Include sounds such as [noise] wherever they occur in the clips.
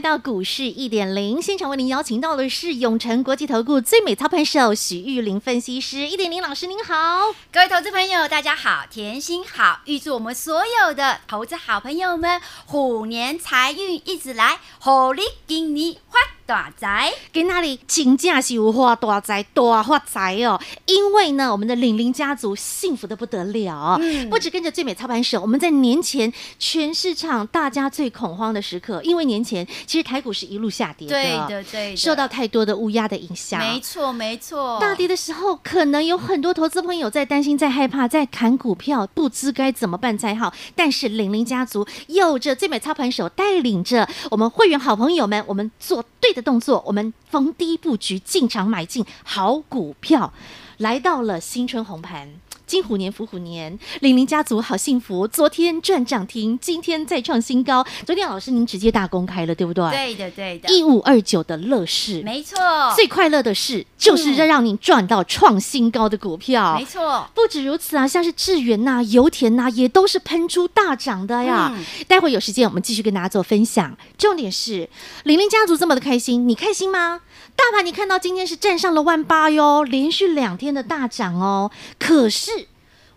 到股市一点零现场，为您邀请到的是永诚国际投顾最美操盘手许玉玲分析师。一点零老师您好，各位投资朋友大家好，甜心好，预祝我们所有的投资好朋友们虎年财运一直来，虎力给你发。大财给那里请假是有发大财大发财哦，因为呢，我们的玲玲家族幸福的不得了，嗯，不止跟着最美操盘手，我们在年前全市场大家最恐慌的时刻，因为年前其实台股是一路下跌的，对的对的，受到太多的乌鸦的影响，没错没错，大跌的时候，可能有很多投资朋友在担心、在害怕、在砍股票，不知该怎么办才好。但是玲玲家族有着最美操盘手带领着我们会员好朋友们，我们做对的。动作，我们逢低布局进场买进好股票，来到了新春红盘。金虎年，福虎年，玲玲家族好幸福。昨天赚涨停，今天再创新高。昨天老师您直接大公开了，对不对？对的，对的。一五二九的乐视，没错。最快乐的事就是让您赚到创新高的股票，没错。不止如此啊，像是智源呐、油田呐，也都是喷出大涨的呀。嗯、待会有时间我们继续跟大家做分享。重点是玲玲家族这么的开心，你开心吗？大盘你看到今天是站上了万八哟，连续两天的大涨哦。可是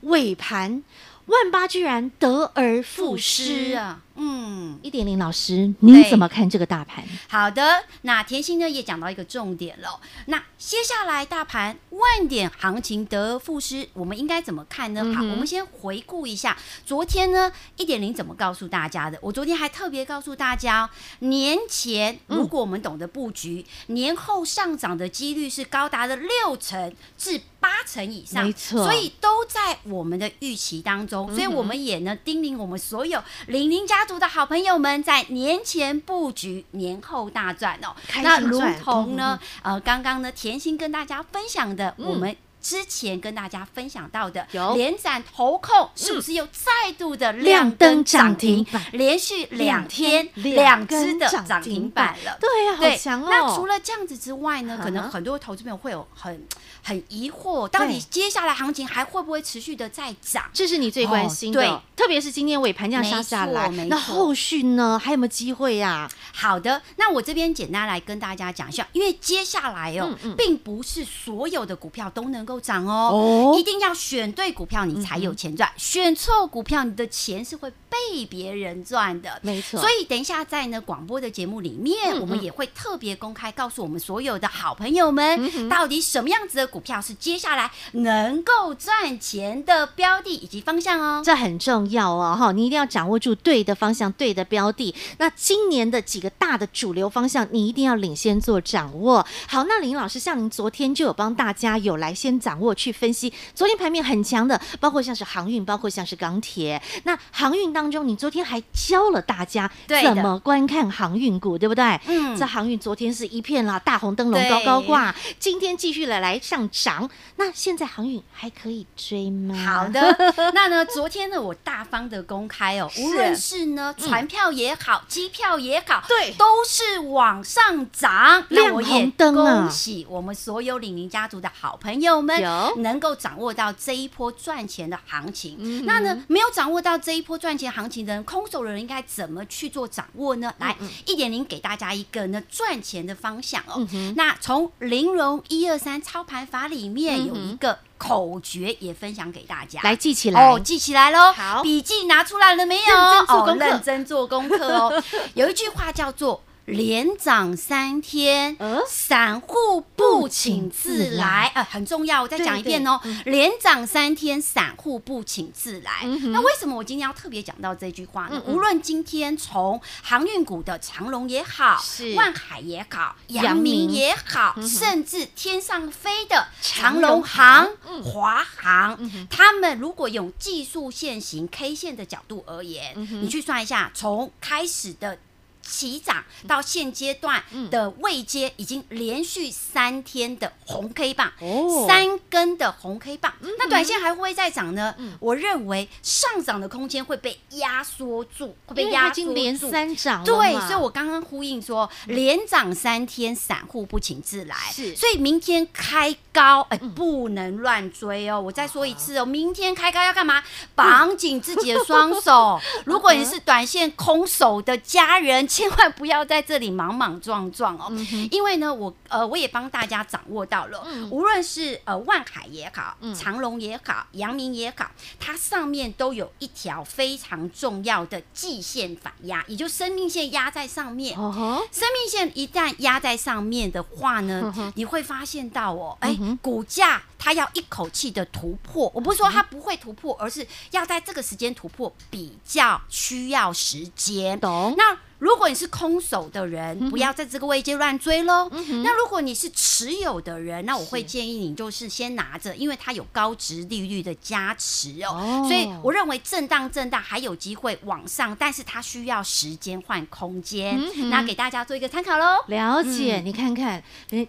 尾盘万八居然得而复失啊！嗯，一点零老师，您怎么看这个大盘？好的，那甜心呢也讲到一个重点了。那接下来大盘万点行情得而复失，我们应该怎么看呢？嗯、好，我们先回顾一下昨天呢一点零怎么告诉大家的。我昨天还特别告诉大家，年前如果我们懂得布局，嗯、年后上涨的几率是高达了六成至八成以上，没错，所以都在我们的预期当中。所以我们也呢叮咛我们所有零零家。家族的好朋友们在年前布局，年后大赚哦。那如同呢，呃，刚刚呢，甜心跟大家分享的，我们之前跟大家分享到的，连展投控是不是又再度的亮灯涨停，连续两天两只的涨停板了？对呀，好强哦。那除了这样子之外呢，可能很多投资朋友会有很。很疑惑，到底接下来行情还会不会持续的再涨？这是你最关心的，哦、对，特别是今天尾盘这样杀下来，那后续呢？还有没有机会呀、啊？好的，那我这边简单来跟大家讲一下，因为接下来哦，并不是所有的股票都能够涨哦，哦。一定要选对股票你才有钱赚，选错股票你的钱是会被别人赚的，没错。所以等一下在呢广播的节目里面，嗯嗯我们也会特别公开告诉我们所有的好朋友们，到底什么样子的。股票是接下来能够赚钱的标的以及方向哦，这很重要哦，哈，你一定要掌握住对的方向、对的标的。那今年的几个大的主流方向，你一定要领先做掌握。好，那林老师，像您昨天就有帮大家有来先掌握去分析，昨天盘面很强的，包括像是航运，包括像是钢铁。那航运当中，你昨天还教了大家怎么观看航运股，对，不对？嗯，这航运昨天是一片啦，大红灯笼高高挂，今天继续来来上。涨，那现在航运还可以追吗？好的，[laughs] 那呢，昨天呢，我大方的公开哦，无论是呢船票也好，机票也好，对，都是往上涨，亮红灯啊！恭喜我们所有李宁家族的好朋友们，能够掌握到这一波赚钱的行情。那呢，没有掌握到这一波赚钱行情的人，空手的人应该怎么去做掌握呢？来，一点零给大家一个呢赚钱的方向哦。那从玲珑一二三操盘法里面有一个口诀，也分享给大家，来记起来哦，记起来喽。好，笔记拿出来了没有？哦，认真做功课哦。[laughs] 有一句话叫做。连涨三天，散户不请自来，呃，很重要，我再讲一遍哦。连涨三天，散户不请自来。那为什么我今天要特别讲到这句话呢？无论今天从航运股的长龙也好，万海也好，阳明。也好，甚至天上飞的长龙航、华航，他们如果用技术线型 K 线的角度而言，你去算一下，从开始的。起涨到现阶段的位阶已经连续三天的红 K 棒，哦，三根的红 K 棒，那短线还会不会再涨呢？我认为上涨的空间会被压缩住，会被压缩住。连三涨，对，所以我刚刚呼应说，连涨三天，散户不请自来。是，所以明天开高，哎，不能乱追哦。我再说一次哦，明天开高要干嘛？绑紧自己的双手。[laughs] 如果你是短线空手的家人，千万不要在这里莽莽撞撞哦，因为呢，我呃，我也帮大家掌握到了，无论是呃万海也好，长隆也好，阳明也好，它上面都有一条非常重要的季线反压，也就生命线压在上面。生命线一旦压在上面的话呢，你会发现到哦，哎，股价它要一口气的突破。我不是说它不会突破，而是要在这个时间突破比较需要时间。懂？那。如果你是空手的人，不要在这个位阶乱追喽。嗯、那如果你是持有的人，那我会建议你就是先拿着，因为它有高值利率的加持哦。哦，所以我认为震荡震荡还有机会往上，但是它需要时间换空间。嗯、那给大家做一个参考喽。了解，嗯、你看看，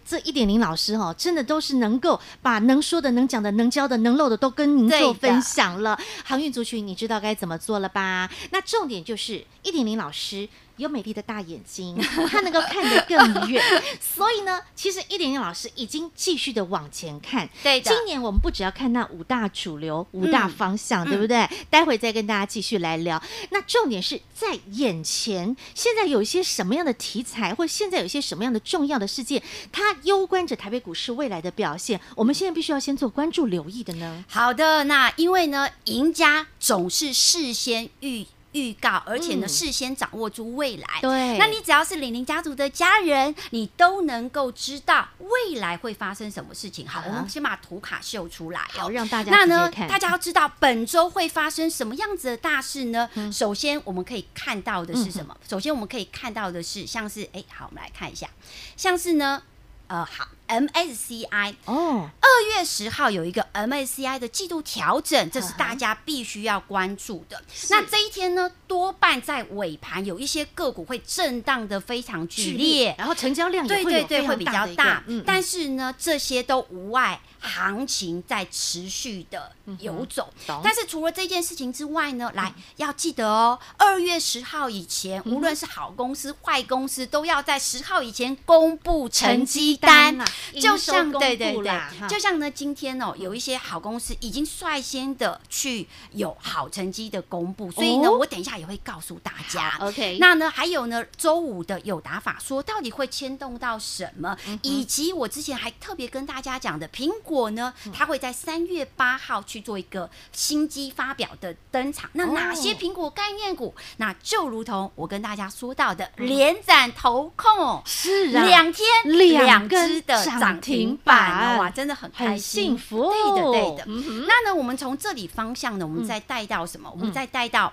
这一点零老师哈，真的都是能够把能说的、能讲的、能教的、能漏的都跟您做分享了。航运族群，你知道该怎么做了吧？那重点就是一点零老师。有美丽的大眼睛，[laughs] 他能够看得更远，[laughs] 所以呢，其实一点点老师已经继续的往前看。对的，今年我们不只要看那五大主流、五大方向，嗯、对不对？嗯、待会再跟大家继续来聊。那重点是在眼前，现在有一些什么样的题材，或现在有一些什么样的重要的事件，它攸关着台北股市未来的表现。我们现在必须要先做关注、留意的呢。好的，那因为呢，赢家总是事先预。预告，而且呢，事先掌握住未来。对，那你只要是李宁家族的家人，你都能够知道未来会发生什么事情。好，我们先把图卡秀出来，好让大家那呢，大家要知道本周会发生什么样子的大事呢？首先，我们可以看到的是什么？首先，我们可以看到的是，像是哎，好，我们来看一下，像是呢，呃，好。MSCI 哦，二月十号有一个 MSCI 的季度调整，这是大家必须要关注的。是。那这一天呢，多半在尾盘有一些个股会震荡的非常剧烈，然后成交量也会对对对会比较大。嗯，但是呢，这些都无碍行情在持续的游走。嗯、但是除了这件事情之外呢，来要记得哦，二月十号以前，无论是好公司、坏公司，都要在十号以前公布成绩单。就像对对对，就像呢，今天哦，有一些好公司已经率先的去有好成绩的公布，所以呢，我等一下也会告诉大家。OK，那呢，还有呢，周五的有打法说到底会牵动到什么，以及我之前还特别跟大家讲的，苹果呢，它会在三月八号去做一个新机发表的登场。那哪些苹果概念股？那就如同我跟大家说到的，连展投控是两天两只的。涨停板哇，真的很开心，幸福。对的，对的。那呢，我们从这里方向呢，我们再带到什么？我们再带到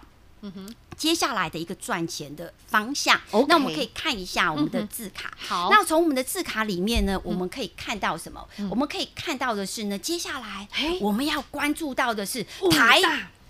接下来的一个赚钱的方向。那我们可以看一下我们的字卡。好，那从我们的字卡里面呢，我们可以看到什么？我们可以看到的是呢，接下来我们要关注到的是台。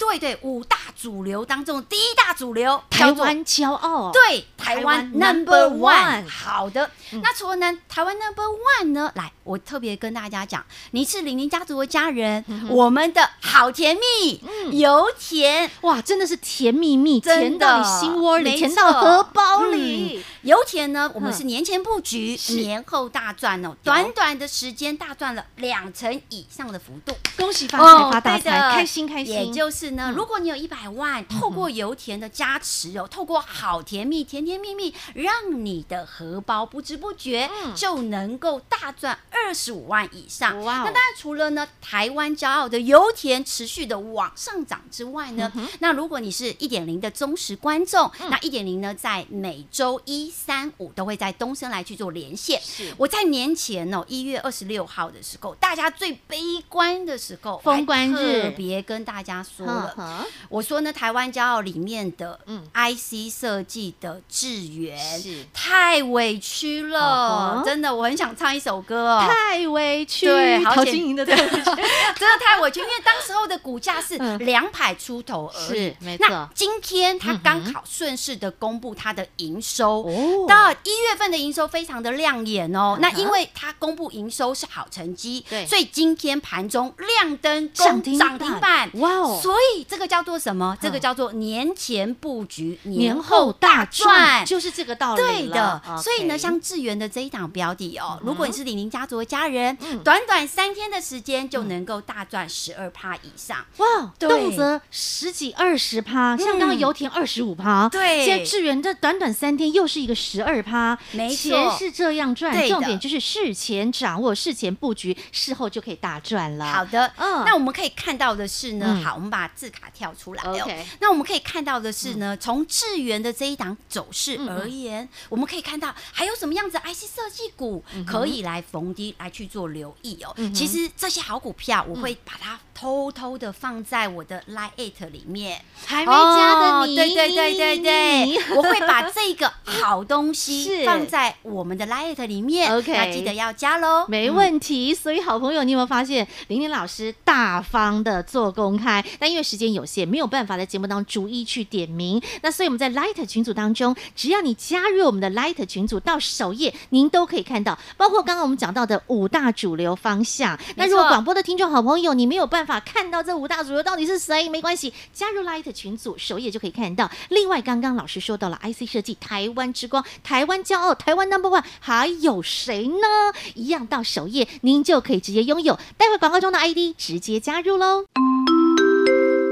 对对，五大主流当中第一大主流，台湾骄傲。对，台湾 Number One。好的，那除了呢，台湾 Number One 呢？来，我特别跟大家讲，你是李宁家族的家人，我们的好甜蜜，油甜。哇，真的是甜蜜蜜，甜到你心窝里，甜到荷包里。油田呢，我们是年前布局，年后大赚哦，短短的时间大赚了两成以上的幅度，恭喜发财发大财，开心开心，也就是。呢，如果你有一百万，透过油田的加持哦，透过好甜蜜、甜甜蜜蜜，让你的荷包不知不觉就能够大赚二十五万以上。那当然，除了呢台湾骄傲的油田持续的往上涨之外呢，那如果你是一点零的忠实观众，那一点零呢，在每周一、三、五都会在东升来去做连线。我在年前哦，一月二十六号的时候，大家最悲观的时候，封关日，特别跟大家说。了。Uh huh. 我说呢，台湾骄傲里面的 IC 设计的智原、嗯、太委屈了，uh huh. 真的，我很想唱一首歌哦，太委屈，对，陶晶莹的太委屈，[laughs] 真的太委屈，因为当时候的股价是两百出头而已，是没错。那今天他刚好顺势的公布他的营收，到一月份的营收非常的亮眼哦。Uh. 那因为他公布营收是好成绩，对，所以今天盘中亮灯涨停涨停板，哇哦！所以这个叫做什么？这个叫做年前布局，年后大赚，就是这个道理。对的，所以呢，像智源的这一档标的哦，如果你是李宁家族的家人，短短三天的时间就能够大赚十二趴以上，哇！动辄十几二十趴，像刚刚油田二十五趴，对，现在智源这短短三天又是一个十二趴，没错，钱是这样赚，重点就是事前掌握、事前布局，事后就可以大赚了。好的，嗯，那我们可以看到的是呢，好，我们把字卡跳出来哦。那我们可以看到的是呢，从智源的这一档走势而言，我们可以看到还有什么样子 IC 设计股可以来逢低来去做留意哦。其实这些好股票，我会把它偷偷的放在我的 Line Eight 里面，还没加的你，对对对对对，我会把这个好东西 [laughs] 放在我们的 Line Eight 里面。OK，那记得要加喽，没问题。所以好朋友，你有没有发现玲玲老师大方的做公开？但因为时间有限，没有办法在节目当中逐一去点名。那所以我们在 Light 群组当中，只要你加入我们的 Light 群组，到首页您都可以看到，包括刚刚我们讲到的五大主流方向。那如果广播的听众好朋友，你没有办法看到这五大主流到底是谁，没关系，加入 Light 群组，首页就可以看到。另外，刚刚老师说到了 IC 设计，台湾之光，台湾骄傲，台湾 Number One，还有谁呢？一样到首页，您就可以直接拥有。待会广告中的 ID 直接加入喽。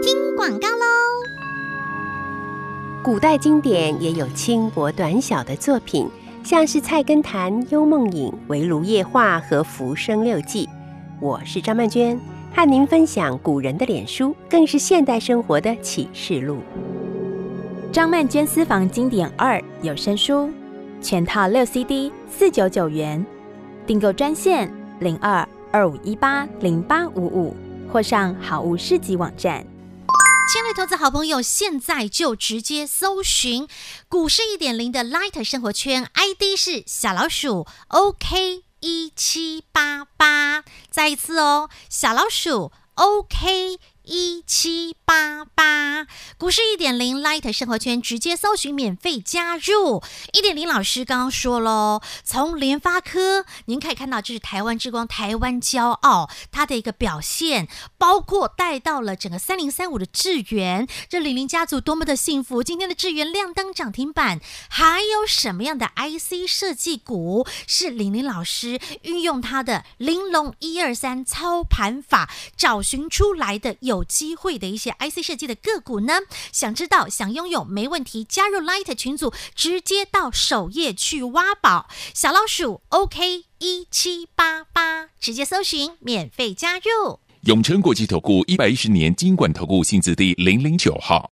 听广告喽。古代经典也有轻薄短小的作品，像是《菜根谭》《幽梦影》《围炉夜话》和《浮生六记》。我是张曼娟，和您分享古人的脸书，更是现代生活的启示录。张曼娟私房经典二有声书，全套六 CD，四九九元，订购专线零二二五一八零八五五，或上好物市集网站。亲爱的投资好朋友，现在就直接搜寻股市一点零的 Light 生活圈，ID 是小老鼠 OK 一七八八，再一次哦，小老鼠 OK 一七八八，股市一点零 Light 生活圈直接搜寻免费加入。一点零老师刚刚说喽，从联发科您可以看到，这是台湾之光、台湾骄傲，它的一个表现，包括带到了整个三零三五的智原，这李宁家族多么的幸福！今天的智原亮灯涨停板，还有什么样的 IC 设计股是李宁老师运用他的玲珑一二三操盘法找寻出来的？有机会的一些 IC 设计的个股呢？想知道、想拥有，没问题，加入 Light 群组，直接到首页去挖宝。小老鼠 OK 一七八八，直接搜寻，免费加入。永诚国际投顾一百一十年金管投顾新字第零零九号。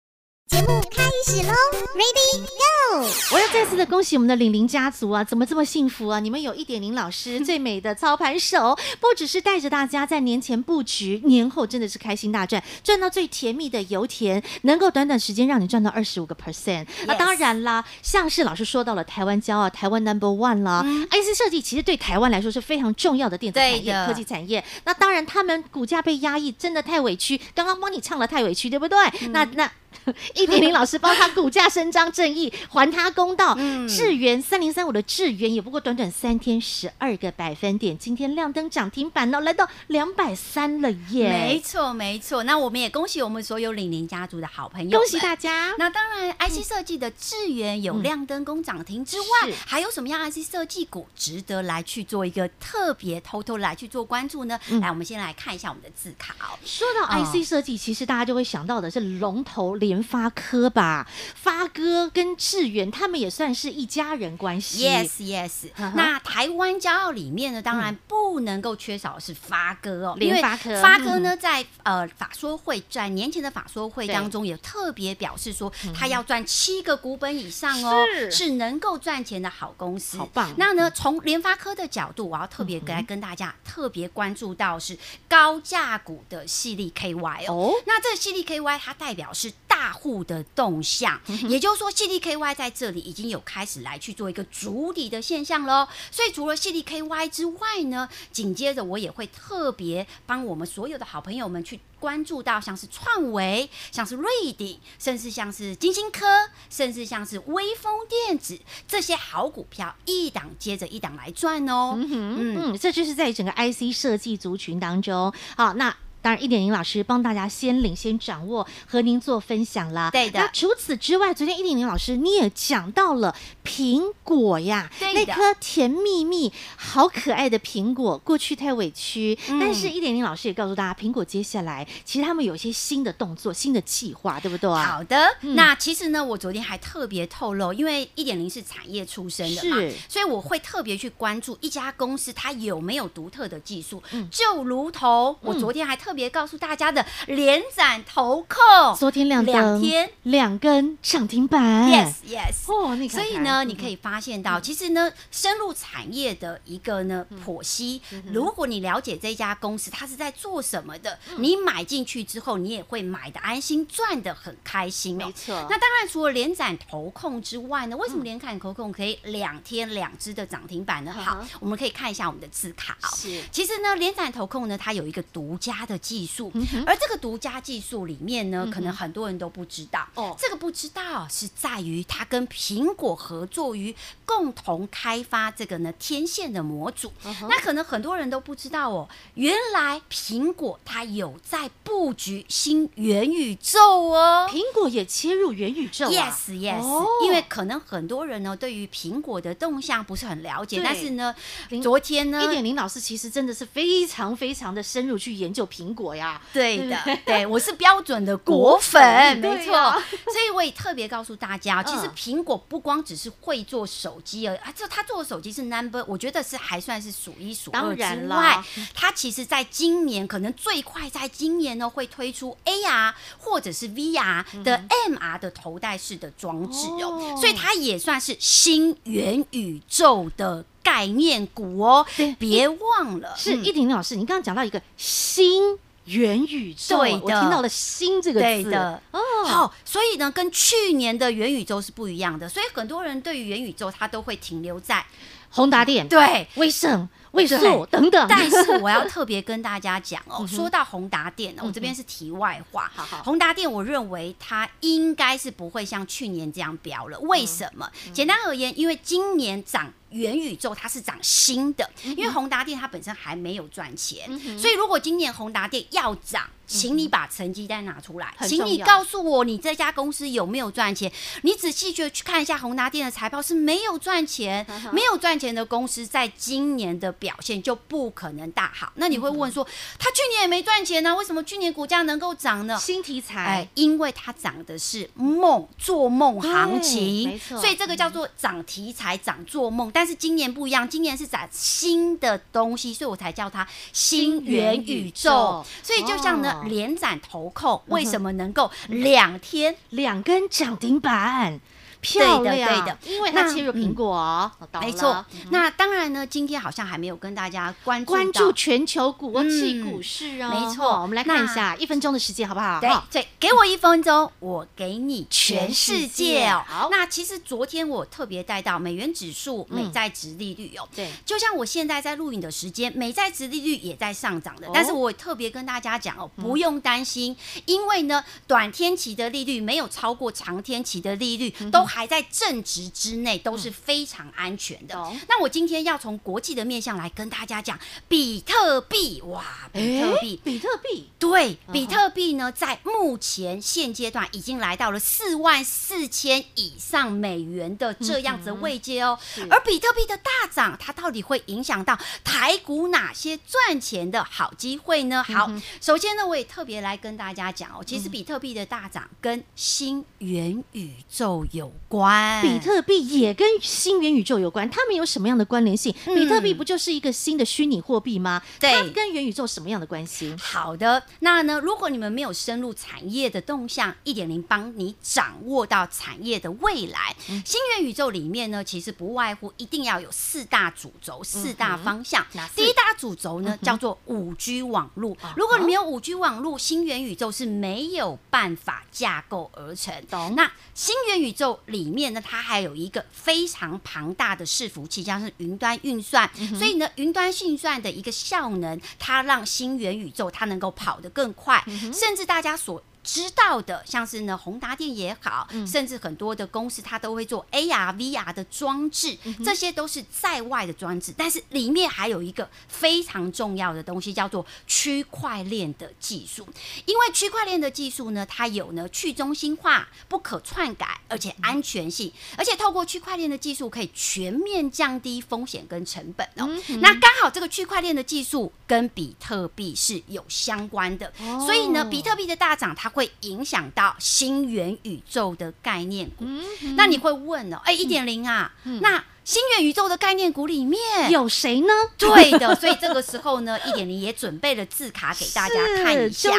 节目开始喽，Ready Go！我要再次的恭喜我们的玲玲家族啊，怎么这么幸福啊？你们有一点零老师 [laughs] 最美的操盘手，不只是带着大家在年前布局，年后真的是开心大赚，赚到最甜蜜的油田，能够短短时间让你赚到二十五个 percent。那当然啦，像是老师说到了台湾骄傲，台湾 Number One 啦、嗯、，IC 设计其实对台湾来说是非常重要的电子产业、科技产业。那当然，他们股价被压抑，真的太委屈。刚刚帮你唱了太委屈，对不对？嗯、那那。[laughs] 一点零老师帮他股价伸张正义，还他公道。智源三零三五的智源也不过短短三天十二个百分点，今天亮灯涨停板哦，来到两百三了耶！没错没错，那我们也恭喜我们所有李宁家族的好朋友，恭喜大家。那当然，IC 设计的智源有亮灯攻涨停之外，嗯、还有什么样 IC 设计股值得来去做一个特别偷偷来去做关注呢？嗯、来，我们先来看一下我们的字卡哦。说到 IC 设计，其实大家就会想到的是龙头。联发科吧，发哥跟智元他们也算是一家人关系。Yes Yes，、uh -huh. 那台湾骄傲里面呢，当然不能够缺少的是发哥哦，联发科。发哥呢，在呃法说会在年前的法说会当中，也特别表示说，他要赚七个股本以上哦，是，是能够赚钱的好公司。好棒！那呢，从联发科的角度，我要特别来跟大家特别关注到是高价股的矽力 KY 哦。哦那这个矽力 KY 它代表是大户的动向，也就是说，CDKY 在这里已经有开始来去做一个主底的现象喽。所以除了 CDKY 之外呢，紧接着我也会特别帮我们所有的好朋友们去关注到，像是创维，像是瑞鼎，甚至像是金星科，甚至像是威风电子这些好股票，一档接着一档来赚哦。嗯嗯，嗯，这就是在整个 IC 设计族群当中，好那。当然，一点零老师帮大家先领先掌握，和您做分享啦。对的。那除此之外，昨天一点零老师你也讲到了苹果呀，那颗甜蜜蜜、好可爱的苹果，过去太委屈。嗯、但是，一点零老师也告诉大家，苹果接下来其实他们有一些新的动作、新的计划，对不对啊？好的。嗯、那其实呢，我昨天还特别透露，因为一点零是产业出身的嘛，是，所以我会特别去关注一家公司它有没有独特的技术。嗯。就如同我昨天还特。特别告诉大家的连展投控，昨天两两天。两根涨停板，yes yes，哦，你看看所以呢，你可以发现到，其实呢，深入产业的一个呢剖析，如果你了解这家公司它是在做什么的，你买进去之后，你也会买的安心，赚的很开心，没错。那当然，除了连展投控之外呢，为什么连展投控可以两天两支的涨停板呢？好，我们可以看一下我们的字卡哦。是，其实呢，连展投控呢，它有一个独家的。技术，而这个独家技术里面呢，可能很多人都不知道。哦，这个不知道是在于它跟苹果合作于共同开发这个呢天线的模组。那可能很多人都不知道哦，原来苹果它有在布局新元宇宙哦。苹果也切入元宇宙？Yes Yes，因为可能很多人呢对于苹果的动向不是很了解，但是呢，昨天呢，一点零老师其实真的是非常非常的深入去研究苹。果呀，对的，[laughs] 对，我是标准的果粉，没错，[laughs] 所以我也特别告诉大家，其实苹果不光只是会做手机而已，啊，就他做的手机是 number，我觉得是还算是数一数二之外，他其实在今年可能最快在今年呢会推出 AR 或者是 VR 的 MR 的头戴式的装置哦，所以它也算是新元宇宙的。概念股哦，别忘了，是一婷老师，你刚刚讲到一个新元宇宙，对的，我听到了“新”这个字。对的。哦。好，所以呢，跟去年的元宇宙是不一样的，所以很多人对于元宇宙，他都会停留在宏达电、对。威盛。位数等等，但是我要特别跟大家讲哦，说到宏达电，我这边是题外话。宏达电，我认为它应该是不会像去年这样飙了。为什么？简单而言，因为今年涨元宇宙，它是涨新的，因为宏达电它本身还没有赚钱，所以如果今年宏达电要涨，请你把成绩单拿出来，请你告诉我你这家公司有没有赚钱。你仔细去去看一下宏达电的财报是没有赚钱，没有赚钱的公司在今年的。表现就不可能大好。那你会问说，他去年也没赚钱呢，为什么去年股价能够涨呢？新题材，哎，因为它涨的是梦，做梦行情，没错。所以这个叫做涨题材，涨做梦。但是今年不一样，今年是涨新的东西，所以我才叫它新元宇宙。所以就像呢，联展投控为什么能够两天？两根涨停板？漂亮，对的，因为它切入苹果，哦，没错。那当然呢，今天好像还没有跟大家关注关注全球国际股市哦。没错，我们来看一下一分钟的时间，好不好？对对，给我一分钟，我给你全世界哦。好，那其实昨天我特别带到美元指数、美债值利率哦。对，就像我现在在录影的时间，美债值利率也在上涨的。但是我特别跟大家讲哦，不用担心，因为呢，短天期的利率没有超过长天期的利率，都。还在正值之内，都是非常安全的。嗯、那我今天要从国际的面向来跟大家讲比特币。哇，比特币，比特币，对，比特币呢，在目前现阶段已经来到了四万四千以上美元的这样子的位阶哦。而比特币的大涨，它到底会影响到台股哪些赚钱的好机会呢？好，首先呢，我也特别来跟大家讲哦，其实比特币的大涨跟新元宇宙有关。比特币也跟新元宇宙有关，它们有什么样的关联性？嗯、比特币不就是一个新的虚拟货币吗？对，它跟元宇宙什么样的关系？好的，那呢，如果你们没有深入产业的动向，一点零帮你掌握到产业的未来。嗯、新元宇宙里面呢，其实不外乎一定要有四大主轴、四大方向。嗯、第一大主轴呢，嗯、叫做五 G 网络。嗯、如果你没有五 G 网络，新元宇宙是没有办法架构而成。懂？那新元宇宙里面呢，它还有一个非常庞大的伺服器，像是云端运算。嗯、所以呢，云端运算的一个效能，它让新元宇宙它能够跑得更快，嗯、甚至大家所。知道的，像是呢，宏达电也好，嗯、甚至很多的公司，它都会做 AR、VR 的装置，嗯、这些都是在外的装置，但是里面还有一个非常重要的东西，叫做区块链的技术。因为区块链的技术呢，它有呢去中心化、不可篡改，而且安全性，嗯、而且透过区块链的技术，可以全面降低风险跟成本哦。嗯、那刚好这个区块链的技术跟比特币是有相关的，哦、所以呢，比特币的大涨，它会影响到新元宇宙的概念股，嗯嗯、那你会问哦，哎，一点零啊，嗯、那。新元宇宙的概念股里面。有谁呢？对的，所以这个时候呢，[laughs] 一点零也准备了字卡给大家看一下。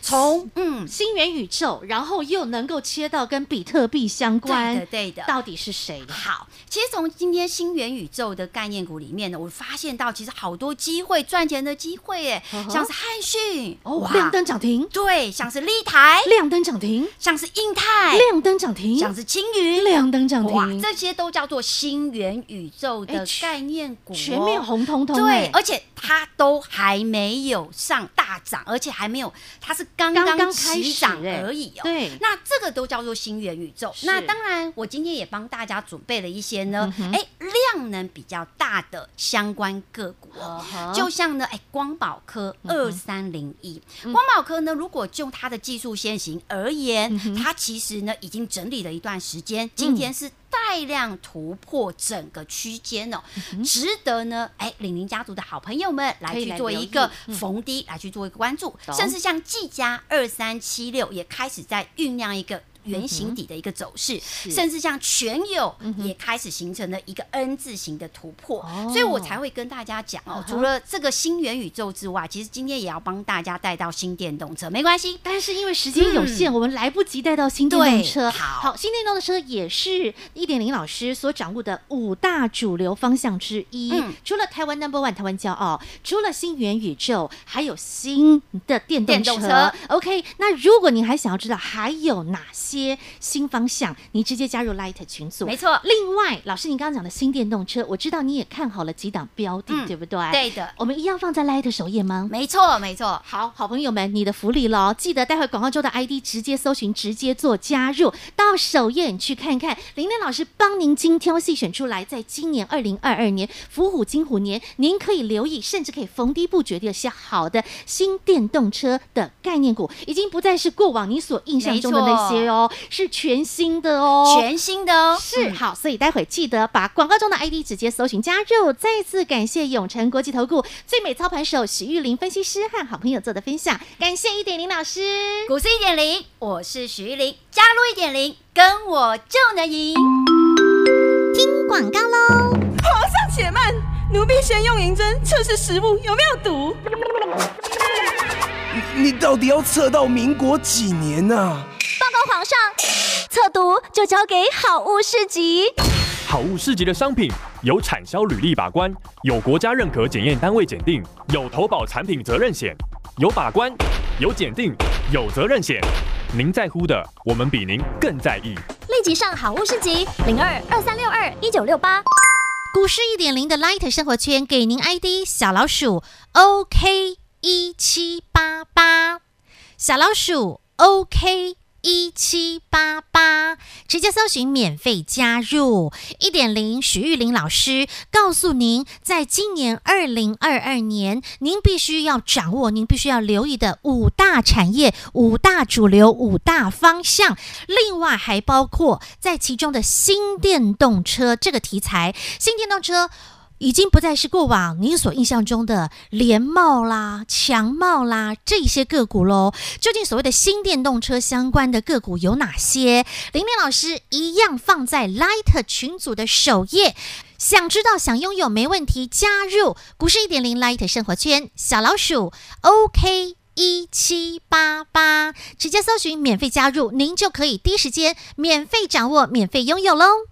从嗯。新元宇宙，然后又能够切到跟比特币相关，对的，对的，到底是谁？好，其实从今天新元宇宙的概念股里面呢，我发现到其实好多机会赚钱的机会，哎，像是汉讯哦，亮灯涨停，对，像是立台。亮灯涨停，像是印泰。亮灯涨停，像是青云。亮灯涨停，这些都叫做新元。元宇宙的概念股，全面红彤彤，对，而且它都还没有上大涨，而且还没有，它是刚刚起涨而已哦。对，那这个都叫做新元宇宙。那当然，我今天也帮大家准备了一些呢，哎，量能比较大的相关个股哦，就像呢，哎，光宝科二三零一，光宝科呢，如果就它的技术先行而言，它其实呢已经整理了一段时间，今天是。带量突破整个区间哦，嗯、值得呢，哎，领领家族的好朋友们来去做一个逢低来去做一个关注，嗯、甚至像技嘉二三七六也开始在酝酿一个。圆形底的一个走势，嗯、甚至像全友也开始形成了一个 N 字形的突破，嗯、所以我才会跟大家讲哦，除了这个新元宇宙之外，其实今天也要帮大家带到新电动车，没关系，但是因为时间有限，嗯、我们来不及带到新电动车。好，好，新电动车也是一点零老师所掌握的五大主流方向之一。嗯、除了台湾 Number One 台湾骄傲，除了新元宇宙，还有新的电动车。动车。OK，那如果您还想要知道还有哪些？些新方向，你直接加入 Light 群组，没错。另外，老师，你刚刚讲的新电动车，我知道你也看好了几档标的，嗯、对不对？对的。我们一样放在 Light 首页吗？没错，没错。好，好朋友们，你的福利喽！记得待会广告中的 ID 直接搜寻，直接做加入，到首页你去看看，林林老师帮您精挑细选出来，在今年二零二二年伏虎金虎年，您可以留意，甚至可以逢低布局的一些好的新电动车的概念股，已经不再是过往你所印象中的那些哦。是全新的哦，全新的哦，是好，所以待会记得把广告中的 ID 直接搜寻加入。再次感谢永诚国际投顾最美操盘手许玉玲分析师和好朋友做的分享，感谢一点零老师，股市一点零，我是许玉玲，加入一点零，跟我就能赢。听广告喽，皇上且慢，奴婢先用银针测试食物有没有毒。你到底要测到民国几年呢、啊？皇上，测毒就交给好物市集。好物市集的商品有产销履历把关，有国家认可检验单位检定，有投保产品责任险，有把关，有检定，有责任险。您在乎的，我们比您更在意。立即上好物市集零二二三六二一九六八。股市一点零的 Light 生活圈给您 ID 小老鼠 OK 一七八八，小老鼠 OK。一七八八，直接搜寻免费加入一点零。许玉玲老师告诉您，在今年二零二二年，您必须要掌握，您必须要留意的五大产业、五大主流、五大方向，另外还包括在其中的新电动车这个题材，新电动车。已经不再是过往您所印象中的联茂啦、强茂啦这些个股喽。究竟所谓的新电动车相关的个股有哪些？林林老师一样放在 Light 群组的首页。想知道、想拥有，没问题，加入股市一点零 Light 生活圈，小老鼠 OK 一七八八，直接搜寻免费加入，您就可以第一时间免费掌握、免费拥有喽。